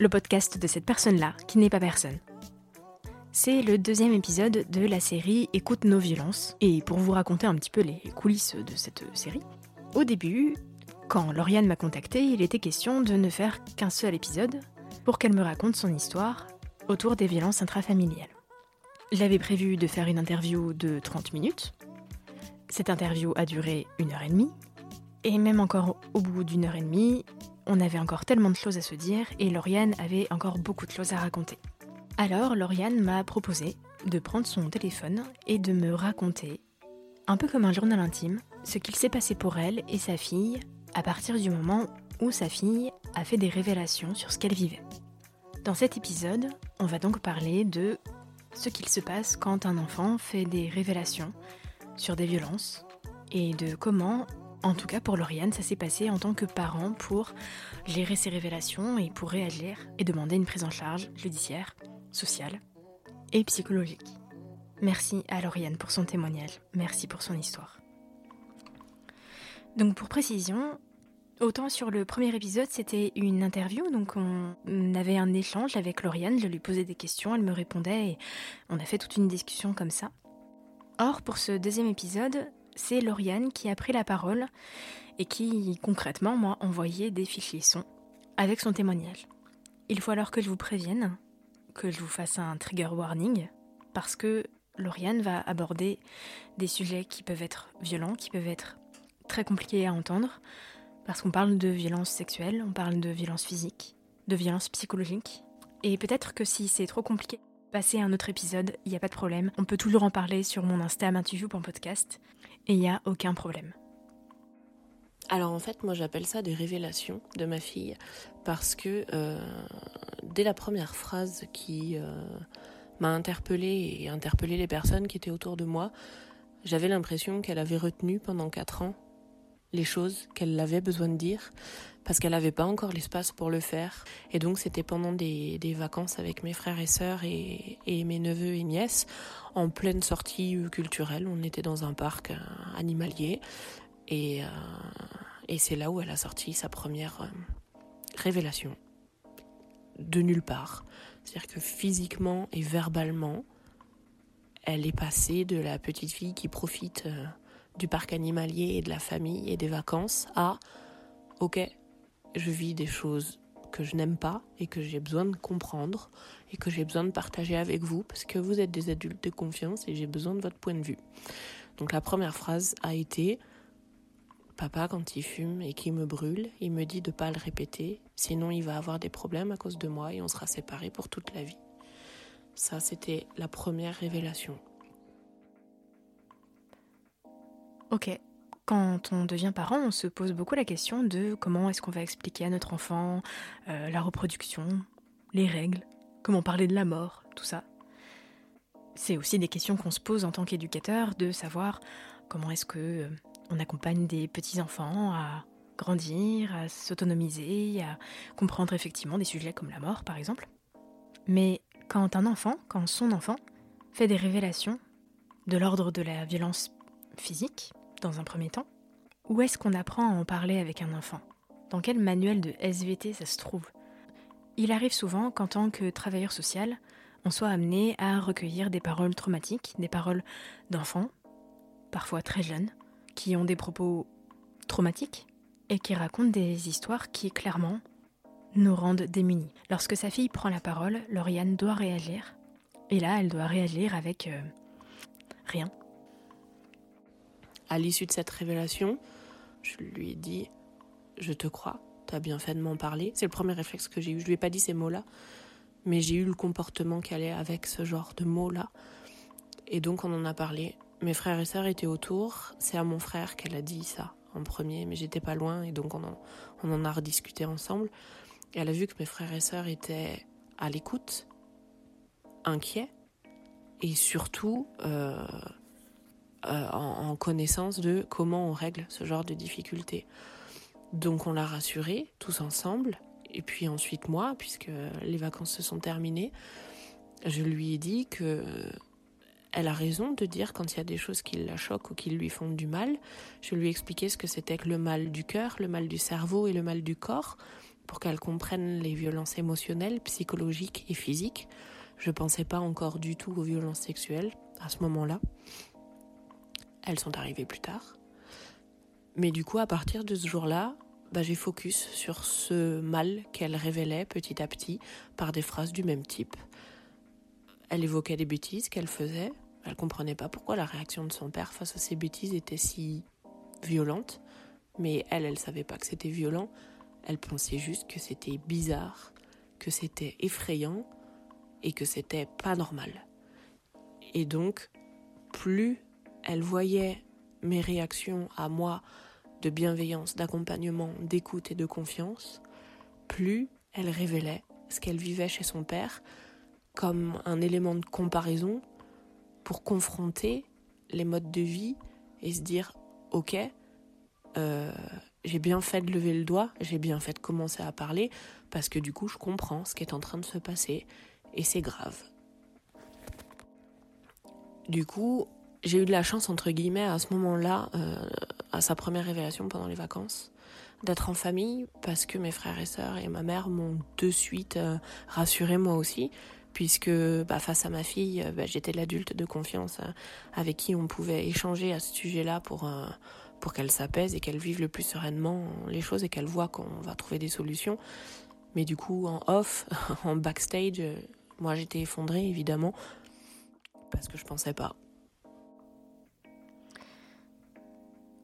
le podcast de cette personne-là qui n'est pas personne c'est le deuxième épisode de la série Écoute nos violences. Et pour vous raconter un petit peu les coulisses de cette série, au début, quand Lauriane m'a contacté, il était question de ne faire qu'un seul épisode pour qu'elle me raconte son histoire autour des violences intrafamiliales. J'avais prévu de faire une interview de 30 minutes. Cette interview a duré une heure et demie. Et même encore au bout d'une heure et demie, on avait encore tellement de choses à se dire et Lauriane avait encore beaucoup de choses à raconter. Alors Lauriane m'a proposé de prendre son téléphone et de me raconter, un peu comme un journal intime, ce qu'il s'est passé pour elle et sa fille à partir du moment où sa fille a fait des révélations sur ce qu'elle vivait. Dans cet épisode, on va donc parler de ce qu'il se passe quand un enfant fait des révélations sur des violences et de comment, en tout cas pour Lauriane, ça s'est passé en tant que parent pour gérer ces révélations et pour réagir et demander une prise en charge judiciaire sociale et psychologique. Merci à Lauriane pour son témoignage, merci pour son histoire. Donc pour précision, autant sur le premier épisode c'était une interview, donc on avait un échange avec Lauriane, je lui posais des questions, elle me répondait et on a fait toute une discussion comme ça. Or pour ce deuxième épisode, c'est Lauriane qui a pris la parole et qui concrètement m'a envoyé des fichiers sons avec son témoignage. Il faut alors que je vous prévienne, que je vous fasse un trigger warning parce que Lauriane va aborder des sujets qui peuvent être violents, qui peuvent être très compliqués à entendre, parce qu'on parle de violence sexuelle, on parle de violence physique, de violence psychologique. Et peut-être que si c'est trop compliqué, passer à un autre épisode, il n'y a pas de problème. On peut toujours en parler sur mon Insta podcast et il n'y a aucun problème. Alors en fait, moi j'appelle ça des révélations de ma fille parce que euh, dès la première phrase qui euh, m'a interpellée et interpellé les personnes qui étaient autour de moi, j'avais l'impression qu'elle avait retenu pendant quatre ans les choses qu'elle avait besoin de dire parce qu'elle n'avait pas encore l'espace pour le faire. Et donc c'était pendant des, vacances avec mes frères et sœurs et, mes neveux et nièces en pleine sortie culturelle. On était dans un parc euh, animalier et, et c'est là où elle a sorti sa première euh, révélation. De nulle part. C'est-à-dire que physiquement et verbalement, elle est passée de la petite fille qui profite euh, du parc animalier et de la famille et des vacances à Ok, je vis des choses que je n'aime pas et que j'ai besoin de comprendre et que j'ai besoin de partager avec vous parce que vous êtes des adultes de confiance et j'ai besoin de votre point de vue. Donc la première phrase a été Papa, quand il fume et qu'il me brûle, il me dit de ne pas le répéter, sinon il va avoir des problèmes à cause de moi et on sera séparés pour toute la vie. Ça, c'était la première révélation. Ok. Quand on devient parent, on se pose beaucoup la question de comment est-ce qu'on va expliquer à notre enfant euh, la reproduction, les règles, comment parler de la mort, tout ça. C'est aussi des questions qu'on se pose en tant qu'éducateur, de savoir comment est-ce que euh, on accompagne des petits-enfants à grandir, à s'autonomiser, à comprendre effectivement des sujets comme la mort, par exemple. Mais quand un enfant, quand son enfant, fait des révélations de l'ordre de la violence physique, dans un premier temps, où est-ce qu'on apprend à en parler avec un enfant? Dans quel manuel de SVT ça se trouve? Il arrive souvent qu'en tant que travailleur social, on soit amené à recueillir des paroles traumatiques, des paroles d'enfants, parfois très jeunes, qui ont des propos traumatiques et qui racontent des histoires qui clairement nous rendent démunis. Lorsque sa fille prend la parole, Lauriane doit réagir Et là, elle doit réagir avec euh, rien. À l'issue de cette révélation, je lui ai dit Je te crois, t'as bien fait de m'en parler. C'est le premier réflexe que j'ai eu. Je lui ai pas dit ces mots-là, mais j'ai eu le comportement qui allait avec ce genre de mots-là. Et donc on en a parlé. Mes frères et sœurs étaient autour. C'est à mon frère qu'elle a dit ça en premier, mais j'étais pas loin et donc on en, a rediscuté ensemble. Et elle a vu que mes frères et sœurs étaient à l'écoute, inquiets et surtout euh, euh, en, en connaissance de comment on règle ce genre de difficultés. Donc on l'a rassurée tous ensemble. Et puis ensuite moi, puisque les vacances se sont terminées, je lui ai dit que elle a raison de dire quand il y a des choses qui la choquent ou qui lui font du mal. Je lui ai expliqué ce que c'était que le mal du cœur, le mal du cerveau et le mal du corps, pour qu'elle comprenne les violences émotionnelles, psychologiques et physiques. Je pensais pas encore du tout aux violences sexuelles à ce moment-là. Elles sont arrivées plus tard. Mais du coup, à partir de ce jour-là, bah, j'ai focus sur ce mal qu'elle révélait petit à petit par des phrases du même type. Elle évoquait des bêtises qu'elle faisait. Elle comprenait pas pourquoi la réaction de son père face à ces bêtises était si violente. Mais elle, elle savait pas que c'était violent. Elle pensait juste que c'était bizarre, que c'était effrayant et que c'était pas normal. Et donc, plus elle voyait mes réactions à moi de bienveillance, d'accompagnement, d'écoute et de confiance, plus elle révélait ce qu'elle vivait chez son père comme un élément de comparaison pour confronter les modes de vie et se dire ok euh, j'ai bien fait de lever le doigt j'ai bien fait de commencer à parler parce que du coup je comprends ce qui est en train de se passer et c'est grave. Du coup j'ai eu de la chance entre guillemets à ce moment-là euh, à sa première révélation pendant les vacances d'être en famille parce que mes frères et sœurs et ma mère m'ont de suite euh, rassuré moi aussi puisque bah, face à ma fille, bah, j'étais l'adulte de confiance euh, avec qui on pouvait échanger à ce sujet-là pour, euh, pour qu'elle s'apaise et qu'elle vive le plus sereinement les choses et qu'elle voit qu'on va trouver des solutions. Mais du coup, en off, en backstage, euh, moi j'étais effondrée évidemment parce que je pensais pas.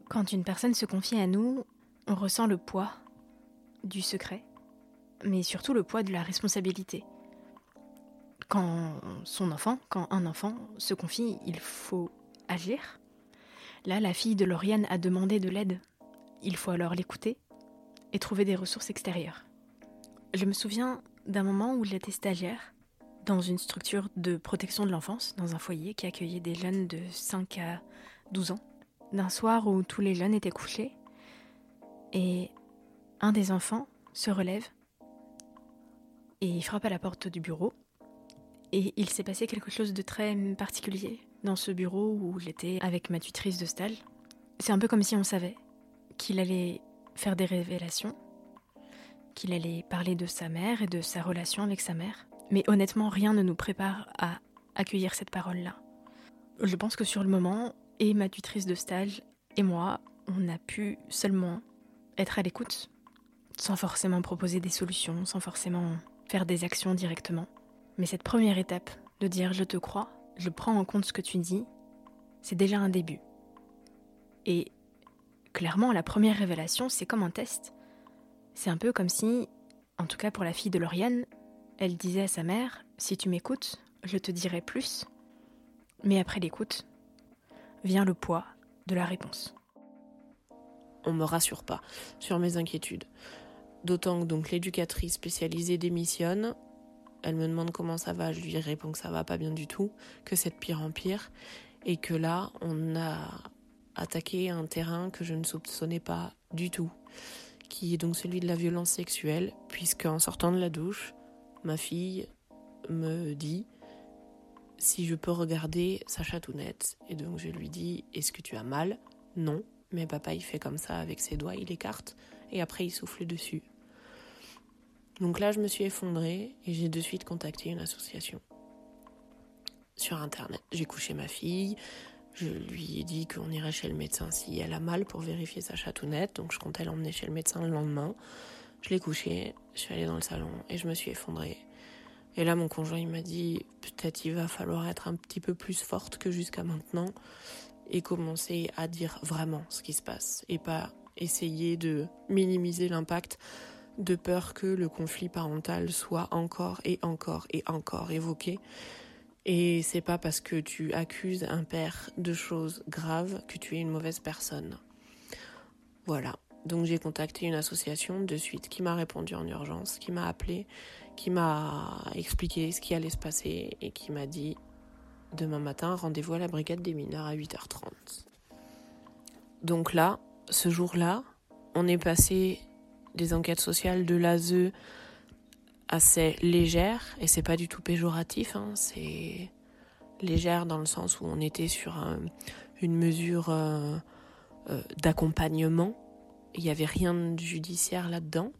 Quand une personne se confie à nous, on ressent le poids du secret, mais surtout le poids de la responsabilité quand son enfant, quand un enfant se confie, il faut agir. Là, la fille de Lauriane a demandé de l'aide. Il faut alors l'écouter et trouver des ressources extérieures. Je me souviens d'un moment où j'étais stagiaire dans une structure de protection de l'enfance, dans un foyer qui accueillait des jeunes de 5 à 12 ans. D'un soir où tous les jeunes étaient couchés et un des enfants se relève et frappe à la porte du bureau et il s'est passé quelque chose de très particulier dans ce bureau où j'étais avec ma tutrice de stage. C'est un peu comme si on savait qu'il allait faire des révélations, qu'il allait parler de sa mère et de sa relation avec sa mère. Mais honnêtement, rien ne nous prépare à accueillir cette parole-là. Je pense que sur le moment, et ma tutrice de stage et moi, on a pu seulement être à l'écoute, sans forcément proposer des solutions, sans forcément faire des actions directement. Mais cette première étape de dire je te crois, je prends en compte ce que tu dis, c'est déjà un début. Et clairement, la première révélation, c'est comme un test. C'est un peu comme si, en tout cas pour la fille de Lauriane, elle disait à sa mère, si tu m'écoutes, je te dirai plus. Mais après l'écoute, vient le poids de la réponse. On me rassure pas sur mes inquiétudes. D'autant que donc l'éducatrice spécialisée démissionne, elle me demande comment ça va, je lui réponds que ça va pas bien du tout, que c'est de pire en pire, et que là, on a attaqué un terrain que je ne soupçonnais pas du tout, qui est donc celui de la violence sexuelle, puisque en sortant de la douche, ma fille me dit si je peux regarder sa chatounette, et donc je lui dis est-ce que tu as mal? Non, mais papa il fait comme ça avec ses doigts, il écarte, et après il souffle dessus. Donc là, je me suis effondrée et j'ai de suite contacté une association sur Internet. J'ai couché ma fille, je lui ai dit qu'on irait chez le médecin si elle a mal pour vérifier sa chatounette, donc je comptais l'emmener chez le médecin le lendemain. Je l'ai couchée, je suis allée dans le salon et je me suis effondrée. Et là, mon conjoint, il m'a dit, peut-être il va falloir être un petit peu plus forte que jusqu'à maintenant et commencer à dire vraiment ce qui se passe et pas essayer de minimiser l'impact de peur que le conflit parental soit encore et encore et encore évoqué. Et c'est pas parce que tu accuses un père de choses graves que tu es une mauvaise personne. Voilà. Donc j'ai contacté une association de suite qui m'a répondu en urgence, qui m'a appelé, qui m'a expliqué ce qui allait se passer et qui m'a dit demain matin rendez-vous à la brigade des mineurs à 8h30. Donc là, ce jour-là, on est passé des enquêtes sociales de l'ASE assez légères, et c'est pas du tout péjoratif, hein, c'est légère dans le sens où on était sur une mesure euh, euh, d'accompagnement il n'y avait rien de judiciaire là-dedans.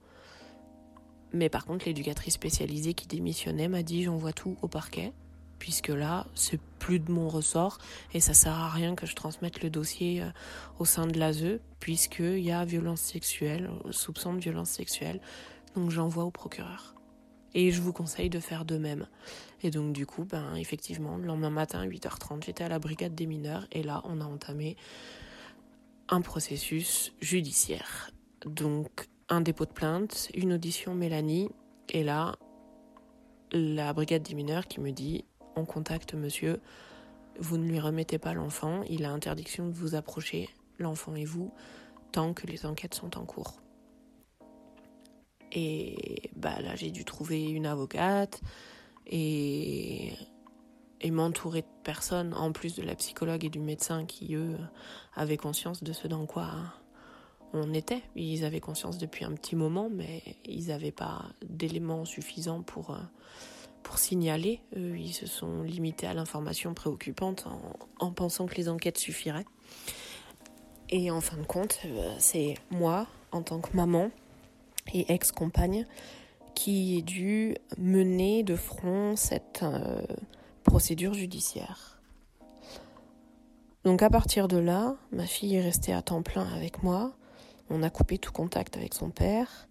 Mais par contre, l'éducatrice spécialisée qui démissionnait m'a dit j'envoie tout au parquet, puisque là, c'est plus de mon ressort et ça sert à rien que je transmette le dossier euh, au sein de l'ASE, puisqu'il y a violence sexuelle, soupçon de violence sexuelle. Donc j'envoie au procureur. Et je vous conseille de faire de même. Et donc du coup, ben effectivement, le lendemain matin à 8h30, j'étais à la brigade des mineurs et là, on a entamé un processus judiciaire. Donc un dépôt de plainte, une audition Mélanie, et là, la brigade des mineurs qui me dit on contacte monsieur, vous ne lui remettez pas l'enfant, il a interdiction de vous approcher, l'enfant et vous, tant que les enquêtes sont en cours. Et bah là j'ai dû trouver une avocate et et m'entourer de personnes, en plus de la psychologue et du médecin qui, eux, avaient conscience de ce dans quoi on était. Ils avaient conscience depuis un petit moment, mais ils n'avaient pas d'éléments suffisants pour, euh, pour signaler. Ils se sont limités à l'information préoccupante en, pensant que les enquêtes suffiraient. Et en fin de compte, euh, c'est moi, en tant que maman et ex-compagne, qui ai dû mener de front cette... Euh, procédure judiciaire. Donc à partir de là, ma fille est restée à temps plein avec moi, on a coupé tout contact avec son père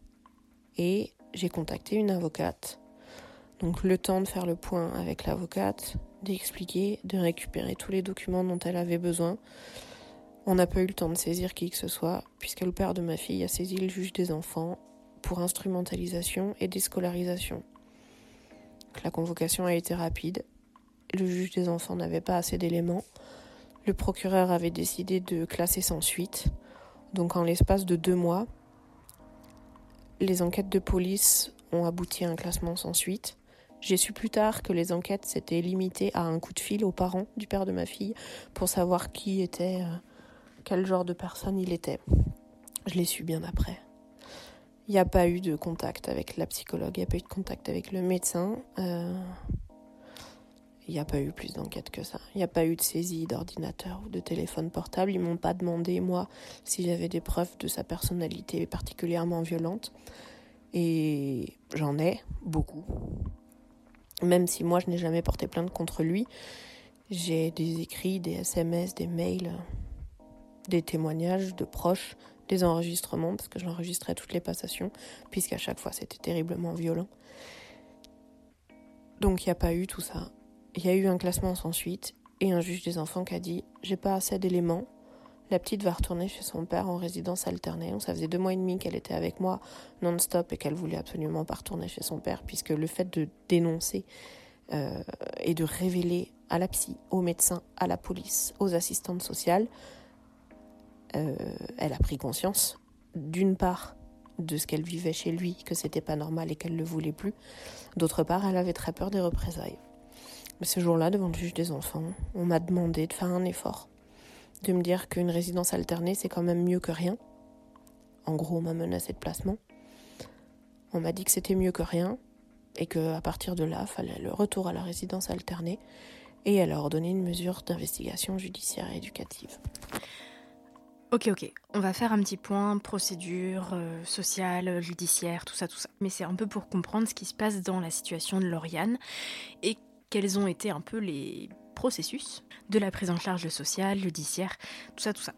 et j'ai contacté une avocate. Donc le temps de faire le point avec l'avocate, d'expliquer, de récupérer tous les documents dont elle avait besoin. On n'a pas eu le temps de saisir qui que ce soit, puisque le père de ma fille a saisi le juge des enfants pour instrumentalisation et déscolarisation. La convocation a été rapide le juge des enfants n'avait pas assez d'éléments. Le procureur avait décidé de classer sans suite. Donc en l'espace de deux mois, les enquêtes de police ont abouti à un classement sans suite. J'ai su plus tard que les enquêtes s'étaient limitées à un coup de fil aux parents du père de ma fille pour savoir qui était, euh, quel genre de personne il était. Je l'ai su bien après. Il n'y a pas eu de contact avec la psychologue, il n'y a pas eu de contact avec le médecin. Euh, il n'y a pas eu plus d'enquête que ça. Il n'y a pas eu de saisie d'ordinateur ou de téléphone portable. Ils m'ont pas demandé, moi, si j'avais des preuves de sa personnalité particulièrement violente. Et j'en ai beaucoup. Même si moi, je n'ai jamais porté plainte contre lui, j'ai des écrits, des SMS, des mails, des témoignages de proches, des enregistrements, parce que j'enregistrais toutes les passations, puisqu'à chaque fois, c'était terriblement violent. Donc il n'y a pas eu tout ça il y a eu un classement sans suite et un juge des enfants qui a dit J'ai pas assez d'éléments. La petite va retourner chez son père en résidence alternée. Ça faisait deux mois et demi qu'elle était avec moi non-stop et qu'elle voulait absolument pas retourner chez son père, puisque le fait de dénoncer euh, et de révéler à la psy, aux médecins, à la police, aux assistantes sociales, euh, elle a pris conscience, d'une part, de ce qu'elle vivait chez lui, que c'était pas normal et qu'elle le voulait plus. D'autre part, elle avait très peur des représailles. Ce jour-là, devant le juge des enfants, on m'a demandé de faire un effort, de me dire qu'une résidence alternée, c'est quand même mieux que rien. En gros, on m'a menacé de placement. On m'a dit que c'était mieux que rien et qu'à partir de là, fallait le retour à la résidence alternée et elle a ordonné une mesure d'investigation judiciaire et éducative. Ok, ok. On va faire un petit point procédure euh, sociale, judiciaire, tout ça, tout ça. Mais c'est un peu pour comprendre ce qui se passe dans la situation de Lauriane et quels ont été un peu les processus de la prise en charge sociale, judiciaire, tout ça, tout ça.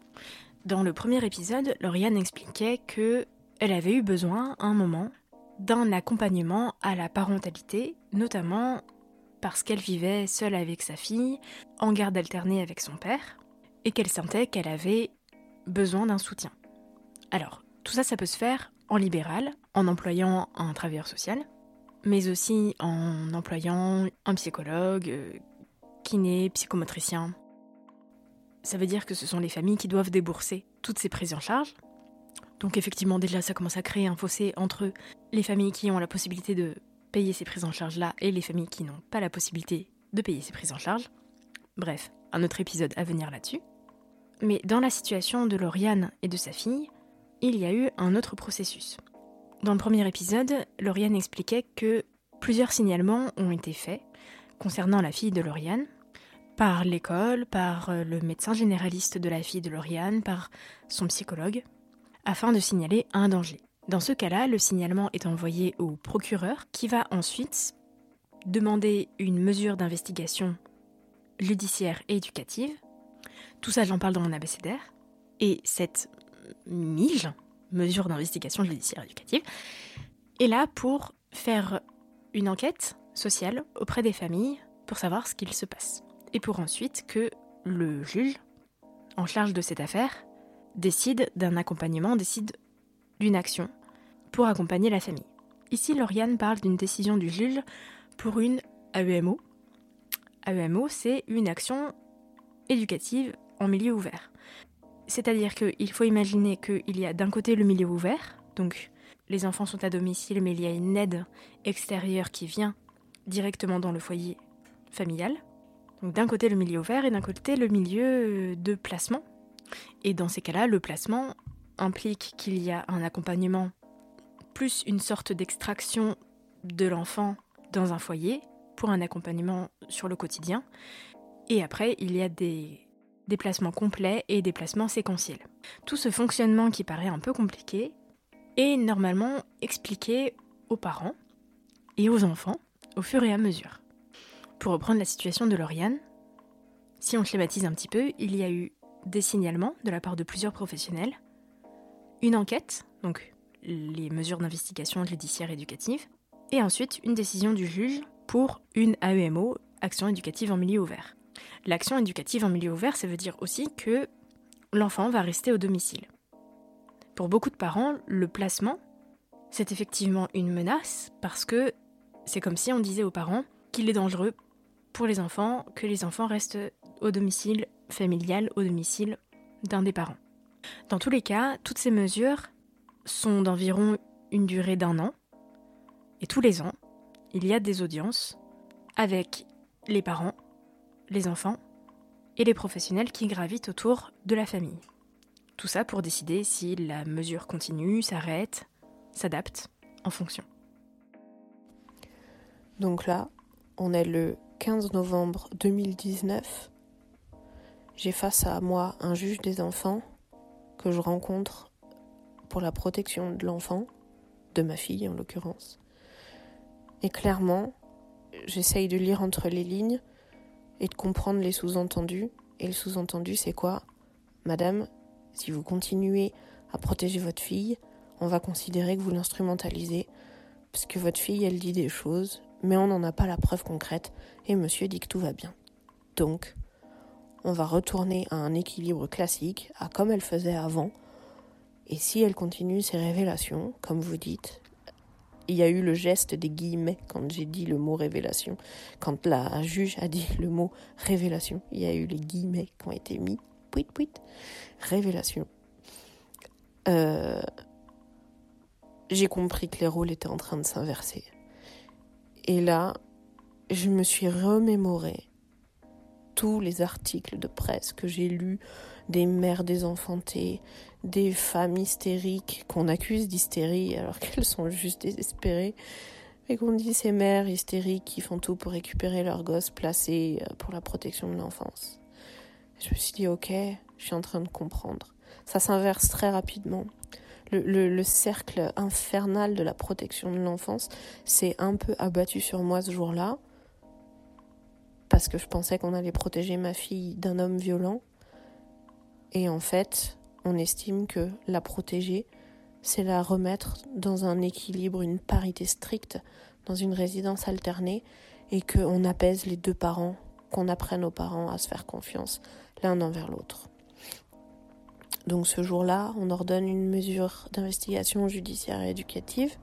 Dans le premier épisode, Lauriane expliquait que elle avait eu besoin, à un moment, d'un accompagnement à la parentalité, notamment parce qu'elle vivait seule avec sa fille, en garde alternée avec son père, et qu'elle sentait qu'elle avait besoin d'un soutien. Alors, tout ça, ça peut se faire en libéral, en employant un travailleur social, mais aussi en employant un psychologue, euh, kiné, psychomotricien. Ça veut dire que ce sont les familles qui doivent débourser toutes ces prises en charge. Donc effectivement, déjà, ça commence à créer un fossé entre les familles qui ont la possibilité de payer ces prises en charge-là et les familles qui n'ont pas la possibilité de payer ces prises en charge. Bref, un autre épisode à venir là-dessus. Mais dans la situation de Lauriane et de sa fille, il y a eu un autre processus. Dans le premier épisode, Lauriane expliquait que plusieurs signalements ont été faits concernant la fille de Lauriane, par l'école, par euh, le médecin généraliste de la fille de Lauriane, par son psychologue, afin de signaler un danger. Dans ce cas-là, le signalement est envoyé au procureur qui va ensuite demander une mesure d'investigation judiciaire et éducative. Tout ça, j'en parle dans mon abécédaire. Et cette MIGE, mesure d'investigation judiciaire éducative, est là pour faire une enquête sociale auprès des familles pour savoir ce qu'il se passe. Et pour ensuite que le juge, en charge de cette affaire, décide d'un accompagnement, décide d'une action pour accompagner la famille. Ici, Lauriane parle d'une décision du juge pour une AEMO. AEMO, c'est une action éducative en milieu ouvert. C'est-à-dire qu'il faut imaginer qu'il y a d'un côté le milieu ouvert, donc les enfants sont à domicile, mais il y a une aide extérieure qui vient directement dans le foyer familial. Donc d'un côté le milieu ouvert et d'un côté le milieu de placement. Et dans ces cas-là, le placement implique qu'il y a un accompagnement plus une sorte d'extraction de l'enfant dans un foyer pour un accompagnement sur le quotidien. Et après, il y a des déplacements complets et déplacements séquentiels. Tout ce fonctionnement qui paraît un peu compliqué est normalement expliqué aux parents et aux enfants au fur et à mesure. Pour reprendre la situation de Lauriane, si on schématise un petit peu, il y a eu des signalements de la part de plusieurs professionnels, une enquête, donc les mesures d'investigation judiciaire éducative, et ensuite une décision du juge pour une AEMO, action éducative en milieu ouvert. L'action éducative en milieu ouvert, ça veut dire aussi que l'enfant va rester au domicile. Pour beaucoup de parents, le placement, c'est effectivement une menace parce que c'est comme si on disait aux parents qu'il est dangereux pour les enfants que les enfants restent au domicile familial, au domicile d'un des parents. Dans tous les cas, toutes ces mesures sont d'environ une durée d'un an. Et tous les ans, il y a des audiences avec les parents, les enfants et les professionnels qui gravitent autour de la famille. Tout ça pour décider si la mesure continue, s'arrête, s'adapte en fonction. Donc là, on est le 15 novembre 2019. J'ai face à moi un juge des enfants que je rencontre pour la protection de l'enfant, de ma fille en l'occurrence. Et clairement, j'essaye de lire entre les lignes et de comprendre les sous-entendus. Et le sous-entendu, c'est quoi? Madame, si vous continuez à protéger votre fille, on va considérer que vous l'instrumentalisez, parce que votre fille, elle dit des choses, mais on n'en a pas la preuve concrète, et monsieur dit que tout va bien. Donc, on va retourner à un équilibre classique, à comme elle faisait avant, et si elle continue ses révélations, comme vous dites, il y a eu le geste des guillemets quand j'ai dit le mot révélation. Quand la juge a dit le mot révélation, il y a eu les guillemets qui ont été mis. Puit, puit. Révélation. Euh, j'ai compris que les rôles étaient en train de s'inverser. Et là, je me suis remémoré tous les articles de presse que j'ai lus des mères désenfantées, des femmes hystériques qu'on accuse d'hystérie alors qu'elles sont juste désespérées, et qu'on dit ces mères hystériques qui font tout pour récupérer leurs gosses placés euh, pour la protection de l'enfance. Je me suis dit, ok, je suis en train de comprendre. Ça s'inverse très rapidement. Le, le, cercle infernal de la protection de l'enfance s'est un peu abattu sur moi ce jour-là, parce que je pensais qu'on allait protéger ma fille d'un homme violent. Et en fait, on estime que la protéger, c'est la remettre dans un équilibre, une parité stricte, dans une résidence alternée, et qu'on apaise les deux parents, qu'on apprenne aux parents à se faire confiance l'un envers l'autre. Donc ce jour-là, on ordonne une mesure d'investigation judiciaire et éducative.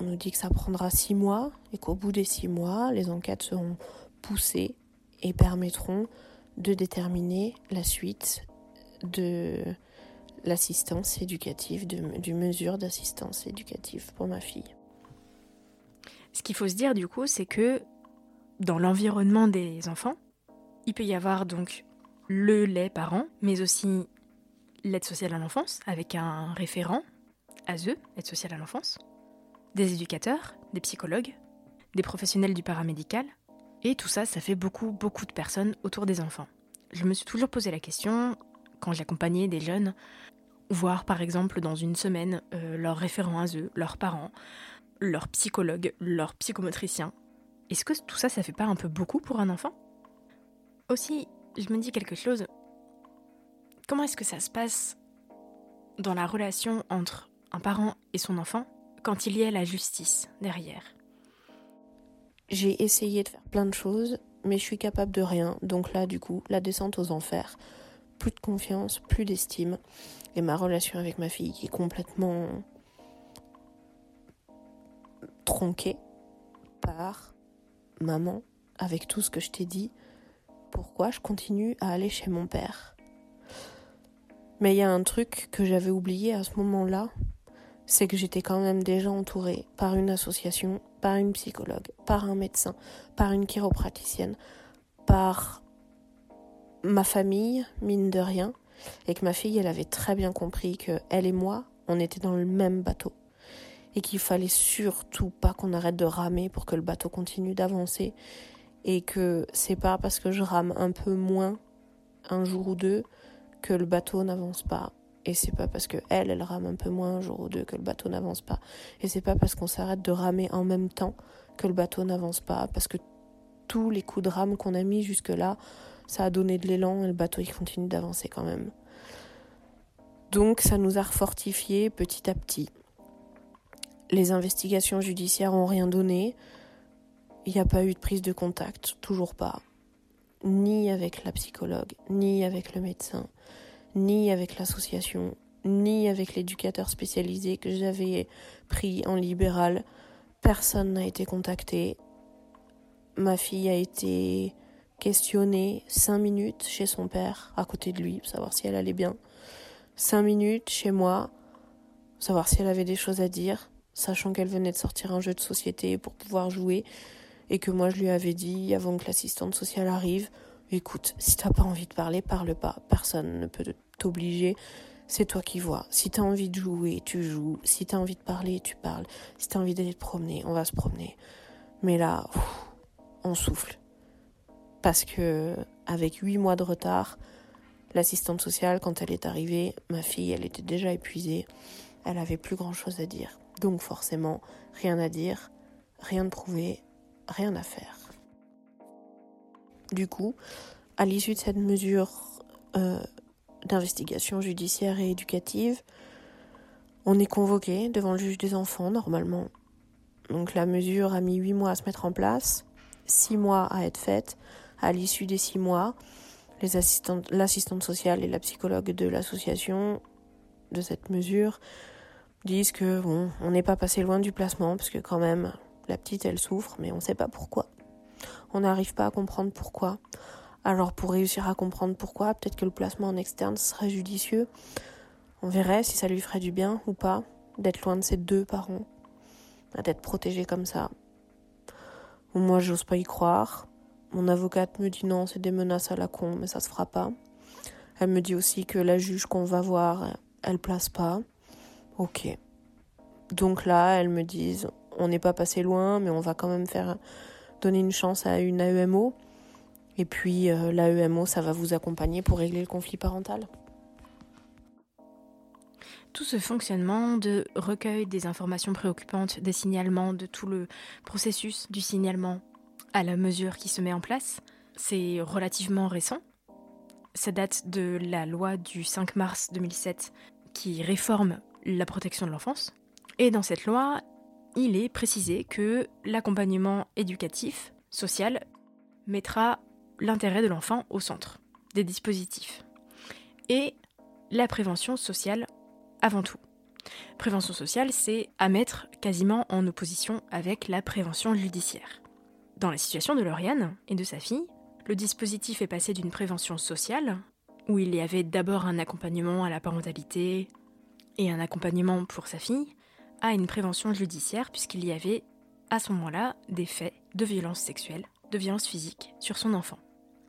On nous dit que ça prendra six mois et qu'au bout des six mois, les enquêtes seront poussées et permettront de déterminer la suite de l'assistance éducative, du mesure d'assistance éducative pour ma fille. Ce qu'il faut se dire du coup, c'est que dans l'environnement des enfants, il peut y avoir donc le lait parent, mais aussi l'aide sociale à l'enfance, avec un référent, ASE, aide sociale à l'enfance, des éducateurs, des psychologues, des professionnels du paramédical, et tout ça, ça fait beaucoup, beaucoup de personnes autour des enfants. Je me suis toujours posé la question, quand j'accompagnais des jeunes, voir par exemple dans une semaine euh, leurs référents ASE, leurs parents, leurs psychologues, leurs psychomotriciens. Est-ce que tout ça, ça fait pas un peu beaucoup pour un enfant? Aussi, je me dis quelque chose. Comment est-ce que ça se passe dans la relation entre un parent et son enfant quand il y a la justice derrière? J'ai essayé de faire plein de choses, mais je suis capable de rien. Donc là, du coup, la descente aux enfers. Plus de confiance, plus d'estime. Et ma relation avec ma fille qui est complètement tronquée par maman, avec tout ce que je t'ai dit, pourquoi je continue à aller chez mon père? Mais il y a un truc que j'avais oublié à ce moment-là, c'est que j'étais quand même déjà entourée par une association, par une psychologue, par un médecin, par une chiropraticienne, par ma famille, mine de rien, et que ma fille, elle avait très bien compris que elle et moi, on était dans le même bateau. Et qu'il fallait surtout pas qu'on arrête de ramer pour que le bateau continue d'avancer. Et que c'est pas parce que je rame un peu moins un jour ou deux que le bateau n'avance pas. Et c'est pas parce que elle elle rame un peu moins un jour ou deux que le bateau n'avance pas. Et c'est pas parce qu'on s'arrête de ramer en même temps que le bateau n'avance pas. Parce que tous les coups de rame qu'on a mis jusque là ça a donné de l'élan et le bateau il continue d'avancer quand même donc ça nous a refortifié petit à petit les investigations judiciaires ont rien donné. Il n'y a pas eu de prise de contact, toujours pas. Ni avec la psychologue, ni avec le médecin, ni avec l'association, ni avec l'éducateur spécialisé que j'avais pris en libéral. Personne n'a été contacté. Ma fille a été questionnée cinq minutes chez son père, à côté de lui, pour savoir si elle allait bien. Cinq minutes chez moi, savoir si elle avait des choses à dire sachant qu'elle venait de sortir un jeu de société pour pouvoir jouer, et que moi je lui avais dit avant que l'assistante sociale arrive, écoute, si t'as pas envie de parler, parle pas, personne ne peut t'obliger, c'est toi qui vois. Si t'as envie de jouer, tu joues, si t'as envie de parler, tu parles, si t'as envie d'aller te promener, on va se promener. Mais là, on souffle. Parce que, avec huit mois de retard, l'assistante sociale, quand elle est arrivée, ma fille, elle était déjà épuisée. Elle avait plus grand chose à dire. Donc forcément, rien à dire, rien de prouvé, rien à faire. Du coup, à l'issue de cette mesure euh, d'investigation judiciaire et éducative, on est convoqué devant le juge des enfants normalement. Donc la mesure a mis huit mois à se mettre en place, six mois à être faite. À l'issue des six mois, l'assistante sociale et la psychologue de l'association de cette mesure disent que bon, on n'est pas passé loin du placement parce que quand même la petite elle souffre, mais on ne sait pas pourquoi. On n'arrive pas à comprendre pourquoi. Alors pour réussir à comprendre pourquoi, peut-être que le placement en externe serait judicieux. On verrait si ça lui ferait du bien ou pas d'être loin de ses deux parents, d'être protégé comme ça. Moi, j'ose pas y croire. Mon avocate me dit non, c'est des menaces à la con, mais ça se fera pas. Elle me dit aussi que la juge qu'on va voir, elle place pas. Ok. Donc là, elles me disent, on n'est pas passé loin, mais on va quand même faire donner une chance à une AEMO. Et puis euh, l'AEMO, ça va vous accompagner pour régler le conflit parental. Tout ce fonctionnement de recueil des informations préoccupantes, des signalements, de tout le processus du signalement à la mesure qui se met en place, c'est relativement récent. Ça date de la loi du 5 mars 2007 qui réforme la protection de l'enfance. Et dans cette loi, il est précisé que l'accompagnement éducatif, social, mettra l'intérêt de l'enfant au centre des dispositifs. Et la prévention sociale avant tout. Prévention sociale, c'est à mettre quasiment en opposition avec la prévention judiciaire. Dans la situation de Lauriane et de sa fille, le dispositif est passé d'une prévention sociale, où il y avait d'abord un accompagnement à la parentalité et un accompagnement pour sa fille, à une prévention judiciaire, puisqu'il y avait à ce moment-là des faits de violence sexuelle, de violence physique sur son enfant.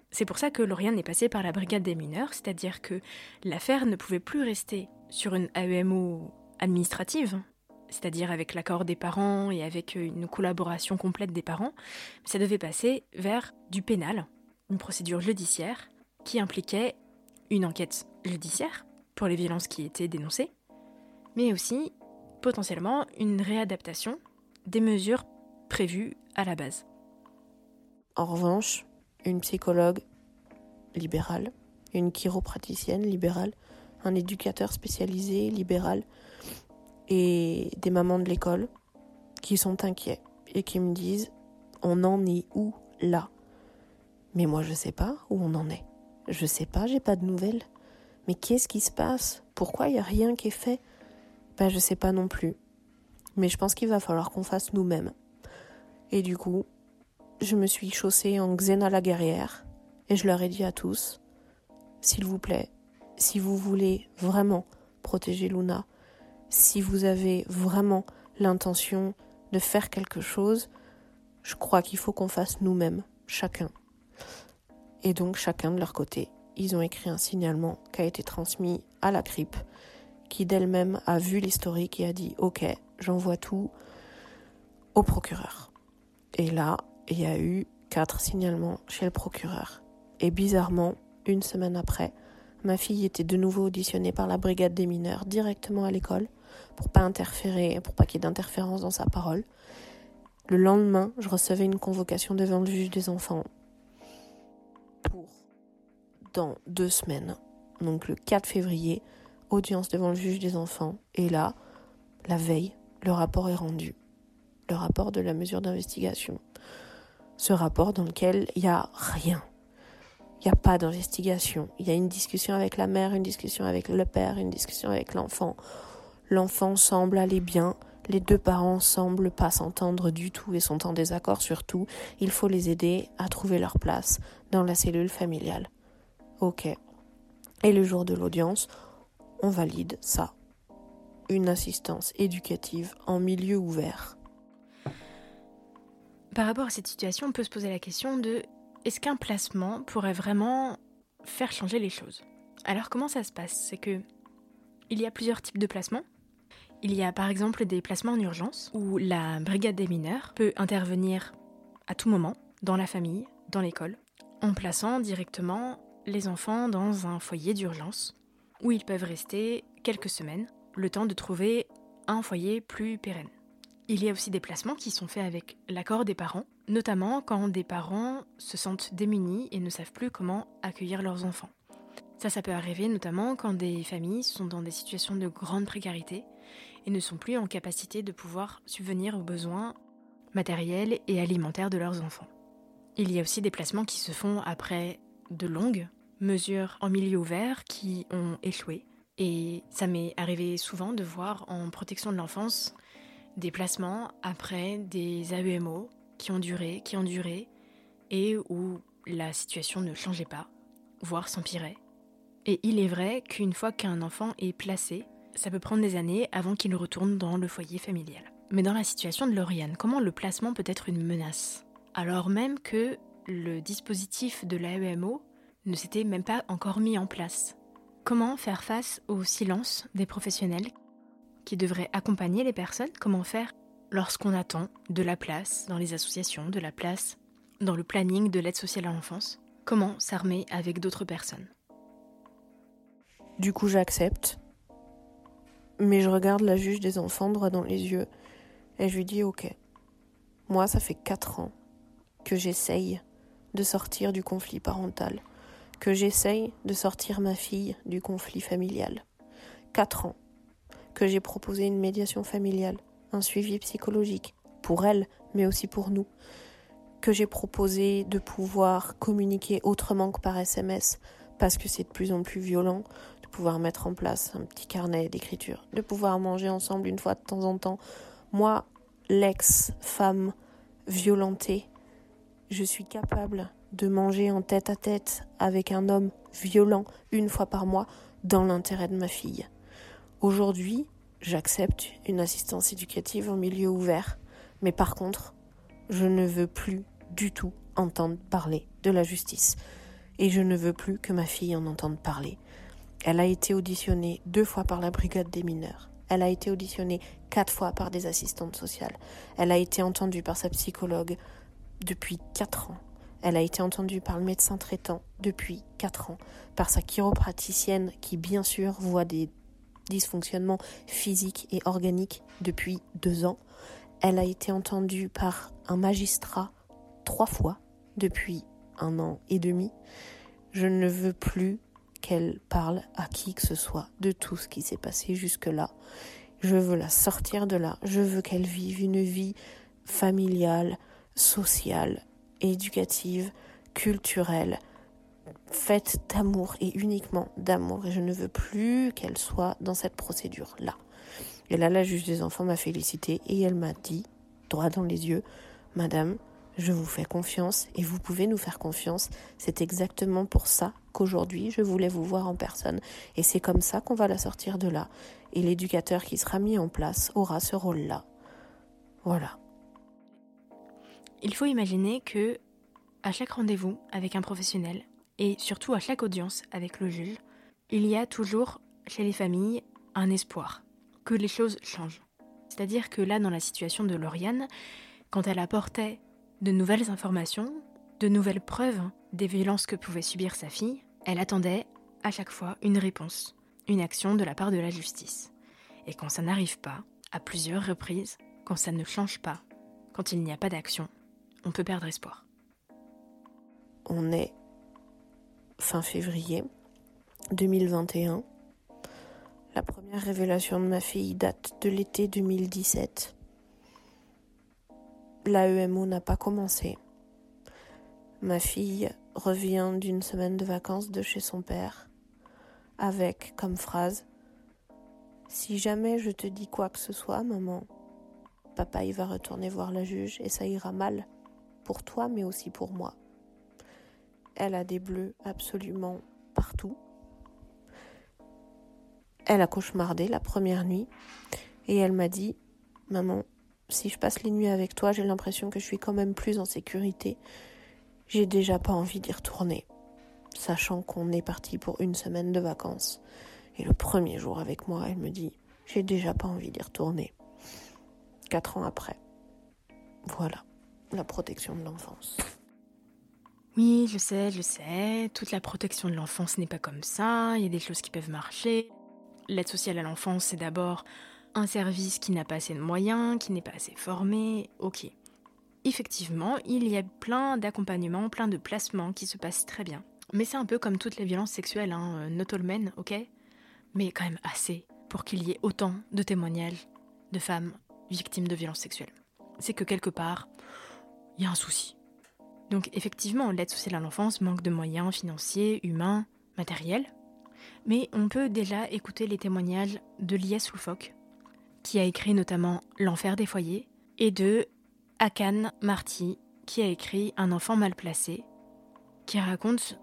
C'est pour ça que Lauriane est passée par la brigade des mineurs, c'est-à-dire que l'affaire ne pouvait plus rester sur une AEMO administrative, c'est-à-dire avec l'accord des parents et avec une collaboration complète des parents, ça devait passer vers du pénal, une procédure judiciaire qui impliquait une enquête judiciaire pour les violences qui étaient dénoncées, mais aussi potentiellement une réadaptation des mesures prévues à la base. En revanche, une psychologue libérale, une chiropraticienne libérale, un éducateur spécialisé libéral et des mamans de l'école qui sont inquiets et qui me disent on en est où là? Mais moi je sais pas où on en est. Je sais pas, j'ai pas de nouvelles. Mais qu'est-ce qui se passe? Pourquoi il y a rien qui est fait? Ben je sais pas non plus. Mais je pense qu'il va falloir qu'on fasse nous-mêmes. Et du coup, je me suis chaussée en Xena la guerrière et je leur ai dit à tous s'il vous plaît, si vous voulez vraiment protéger Luna, si vous avez vraiment l'intention de faire quelque chose, je crois qu'il faut qu'on fasse nous-mêmes, chacun. Et donc chacun de leur côté, ils ont écrit un signalement qui a été transmis à la CRIP, qui d'elle-même a vu l'historique et a dit Ok, j'envoie tout au procureur. Et là, il y a eu quatre signalements chez le procureur. Et bizarrement, une semaine après, ma fille était de nouveau auditionnée par la brigade des mineurs directement à l'école pour pas interférer, pour pas qu'il y ait d'interférence dans sa parole. Le lendemain, je recevais une convocation devant le juge des enfants pour dans deux semaines, donc le 4 février, audience devant le juge des enfants. Et là, la veille, le rapport est rendu. Le rapport de la mesure d'investigation. Ce rapport dans lequel il n'y a rien. Il n'y a pas d'investigation. Il y a une discussion avec la mère, une discussion avec le père, une discussion avec l'enfant. L'enfant semble aller bien. Les deux parents semblent pas s'entendre du tout et sont en désaccord sur tout. Il faut les aider à trouver leur place dans la cellule familiale. Ok. Et le jour de l'audience, on valide ça. Une assistance éducative en milieu ouvert. Par rapport à cette situation, on peut se poser la question de est-ce qu'un placement pourrait vraiment faire changer les choses? Alors comment ça se passe? C'est que il y a plusieurs types de placements. Il y a par exemple des placements en urgence où la brigade des mineurs peut intervenir à tout moment dans la famille, dans l'école, en plaçant directement les enfants dans un foyer d'urgence où ils peuvent rester quelques semaines, le temps de trouver un foyer plus pérenne. Il y a aussi des placements qui sont faits avec l'accord des parents, notamment quand des parents se sentent démunis et ne savent plus comment accueillir leurs enfants. Ça, ça peut arriver notamment quand des familles sont dans des situations de grande précarité et ne sont plus en capacité de pouvoir subvenir aux besoins matériels et alimentaires de leurs enfants. Il y a aussi des placements qui se font après de longues mesures en milieu ouvert qui ont échoué. Et ça m'est arrivé souvent de voir en protection de l'enfance des placements après des AEMO qui ont duré, qui ont duré, et où la situation ne changeait pas, voire s'empirait. Et il est vrai qu'une fois qu'un enfant est placé, ça peut prendre des années avant qu'il retourne dans le foyer familial. Mais dans la situation de Lauriane, comment le placement peut être une menace? Alors même que le dispositif de l'AEMO ne s'était même pas encore mis en place. Comment faire face au silence des professionnels qui devraient accompagner les personnes? Comment faire lorsqu'on attend de la place dans les associations, de la place dans le planning de l'aide sociale à l'enfance? Comment s'armer avec d'autres personnes? Du coup, j'accepte. Mais je regarde la juge des enfants droit dans les yeux et je lui dis Ok, moi, ça fait 4 ans que j'essaye de sortir du conflit parental, que j'essaye de sortir ma fille du conflit familial. 4 ans que j'ai proposé une médiation familiale, un suivi psychologique, pour elle, mais aussi pour nous, que j'ai proposé de pouvoir communiquer autrement que par SMS, parce que c'est de plus en plus violent, pouvoir mettre en place un petit carnet d'écriture, de pouvoir manger ensemble une fois de temps en temps. Moi, l'ex-femme violentée, je suis capable de manger en tête à tête avec un homme violent une fois par mois dans l'intérêt de ma fille. Aujourd'hui, j'accepte une assistance éducative en milieu ouvert, mais par contre, je ne veux plus du tout entendre parler de la justice. Et je ne veux plus que ma fille en entende parler. Elle a été auditionnée deux fois par la brigade des mineurs. Elle a été auditionnée quatre fois par des assistantes sociales. Elle a été entendue par sa psychologue depuis quatre ans. Elle a été entendue par le médecin traitant depuis quatre ans, par sa chiropraticienne qui bien sûr voit des dysfonctionnements physiques et organiques depuis deux ans. Elle a été entendue par un magistrat trois fois depuis un an et demi. Je ne veux plus qu'elle parle à qui que ce soit de tout ce qui s'est passé jusque-là. Je veux la sortir de là. Je veux qu'elle vive une vie familiale, sociale, éducative, culturelle, faite d'amour et uniquement d'amour. Et je ne veux plus qu'elle soit dans cette procédure-là. Et là, la juge des enfants m'a félicité et elle m'a dit, droit dans les yeux, Madame, je vous fais confiance et vous pouvez nous faire confiance. C'est exactement pour ça qu'aujourd'hui je voulais vous voir en personne. Et c'est comme ça qu'on va la sortir de là. Et l'éducateur qui sera mis en place aura ce rôle-là. Voilà. Il faut imaginer que à chaque rendez-vous avec un professionnel et surtout à chaque audience avec le juge, il y a toujours chez les familles un espoir que les choses changent. C'est-à-dire que là, dans la situation de Lauriane, quand elle apportait de nouvelles informations, de nouvelles preuves des violences que pouvait subir sa fille, elle attendait à chaque fois une réponse, une action de la part de la justice. Et quand ça n'arrive pas, à plusieurs reprises, quand ça ne change pas, quand il n'y a pas d'action, on peut perdre espoir. On est fin février 2021. La première révélation de ma fille date de l'été 2017 l'AEMO n'a pas commencé. Ma fille revient d'une semaine de vacances de chez son père avec comme phrase Si jamais je te dis quoi que ce soit, maman, papa il va retourner voir la juge et ça ira mal pour toi mais aussi pour moi. Elle a des bleus absolument partout. Elle a cauchemardé la première nuit et elle m'a dit Maman, si je passe les nuits avec toi, j'ai l'impression que je suis quand même plus en sécurité. J'ai déjà pas envie d'y retourner, sachant qu'on est parti pour une semaine de vacances. Et le premier jour avec moi, elle me dit J'ai déjà pas envie d'y retourner. Quatre ans après. Voilà, la protection de l'enfance. Oui, je sais, je sais. Toute la protection de l'enfance n'est pas comme ça. Il y a des choses qui peuvent marcher. L'aide sociale à l'enfance, c'est d'abord un service qui n'a pas assez de moyens, qui n'est pas assez formé, ok. Effectivement, il y a plein d'accompagnements, plein de placements qui se passent très bien. Mais c'est un peu comme toutes les violences sexuelles, hein, euh, not all ok Mais quand même assez pour qu'il y ait autant de témoignages de femmes victimes de violences sexuelles. C'est que quelque part, il y a un souci. Donc effectivement, l'aide sociale à l'enfance manque de moyens financiers, humains, matériels. Mais on peut déjà écouter les témoignages de Lies Loufoque, qui a écrit notamment L'enfer des foyers, et de Akan Marty, qui a écrit Un enfant mal placé, qui raconte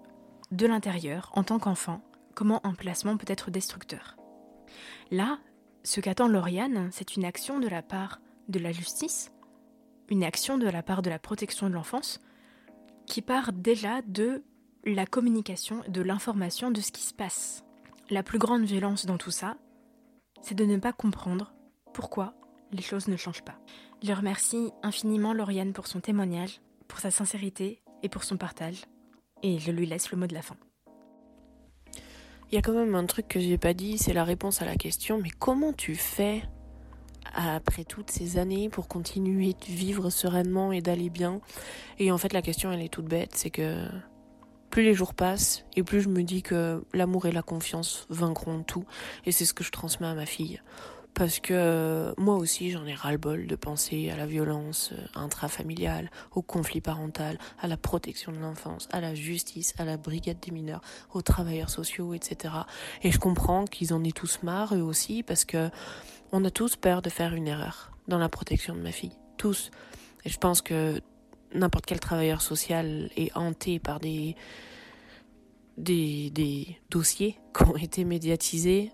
de l'intérieur, en tant qu'enfant, comment un placement peut être destructeur. Là, ce qu'attend Lauriane, c'est une action de la part de la justice, une action de la part de la protection de l'enfance, qui part déjà de la communication, de l'information de ce qui se passe. La plus grande violence dans tout ça, c'est de ne pas comprendre pourquoi les choses ne changent pas. Je remercie infiniment Lauriane pour son témoignage, pour sa sincérité et pour son partage. Et je lui laisse le mot de la fin. Il y a quand même un truc que j'ai pas dit, c'est la réponse à la question, mais comment tu fais après toutes ces années pour continuer de vivre sereinement et d'aller bien? Et en fait, la question, elle est toute bête, c'est que plus les jours passent et plus je me dis que l'amour et la confiance vaincront tout. Et c'est ce que je transmets à ma fille. Parce que euh, moi aussi j'en ai ras-le-bol de penser à la violence euh, intrafamiliale, au conflit parental, à la protection de l'enfance, à la justice, à la brigade des mineurs, aux travailleurs sociaux, etc. Et je comprends qu'ils en aient tous marre eux aussi parce que on a tous peur de faire une erreur dans la protection de ma fille. Tous. Et je pense que n'importe quel travailleur social est hanté par des, des, des dossiers qui ont été médiatisés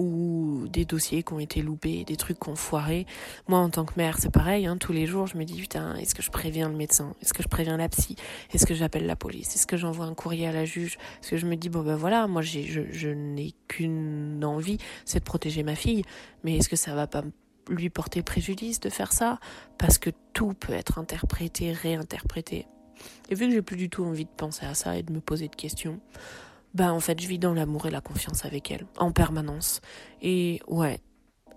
ou des dossiers qui ont été loupés, des trucs qui ont foiré. Moi, en tant que mère, c'est pareil. Hein, tous les jours, je me dis, putain, est-ce que je préviens le médecin? Est-ce que je préviens la psy? Est-ce que j'appelle la police? Est-ce que j'envoie un courrier à la juge? Parce que je me dis, bon ben voilà, moi, je, je n'ai qu'une envie, c'est de protéger ma fille. Mais est-ce que ça va pas lui porter préjudice de faire ça, parce que tout peut être interprété, réinterprété. Et vu que j'ai plus du tout envie de penser à ça et de me poser de questions, bah en fait je vis dans l'amour et la confiance avec elle, en permanence. Et ouais,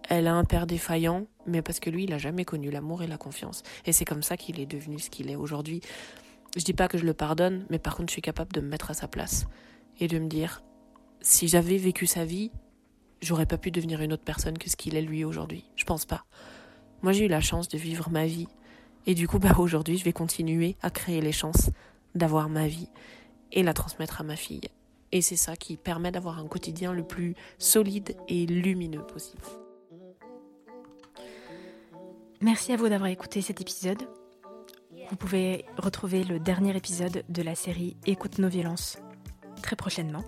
elle a un père défaillant, mais parce que lui, il a jamais connu l'amour et la confiance. Et c'est comme ça qu'il est devenu ce qu'il est aujourd'hui. Je dis pas que je le pardonne, mais par contre je suis capable de me mettre à sa place et de me dire, si j'avais vécu sa vie, j'aurais pas pu devenir une autre personne que ce qu'il est lui aujourd'hui. Je pense pas. Moi, j'ai eu la chance de vivre ma vie. Et du coup, bah, aujourd'hui, je vais continuer à créer les chances d'avoir ma vie et la transmettre à ma fille. Et c'est ça qui permet d'avoir un quotidien le plus solide et lumineux possible. Merci à vous d'avoir écouté cet épisode. Vous pouvez retrouver le dernier épisode de la série Écoute nos violences très prochainement.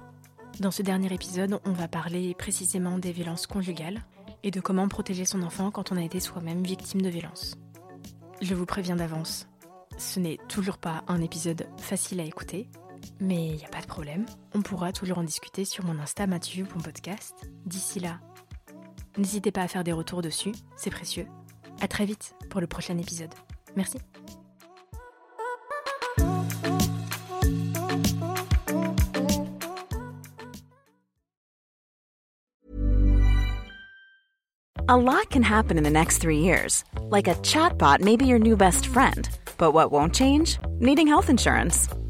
Dans ce dernier épisode, on va parler précisément des violences conjugales et de comment protéger son enfant quand on a été soi-même victime de violences. Je vous préviens d'avance, ce n'est toujours pas un épisode facile à écouter, mais il n'y a pas de problème, on pourra toujours en discuter sur mon Insta Mathieu.podcast. D'ici là, n'hésitez pas à faire des retours dessus, c'est précieux. À très vite pour le prochain épisode. Merci. A lot can happen in the next three years. Like a chatbot may be your new best friend. But what won't change? Needing health insurance.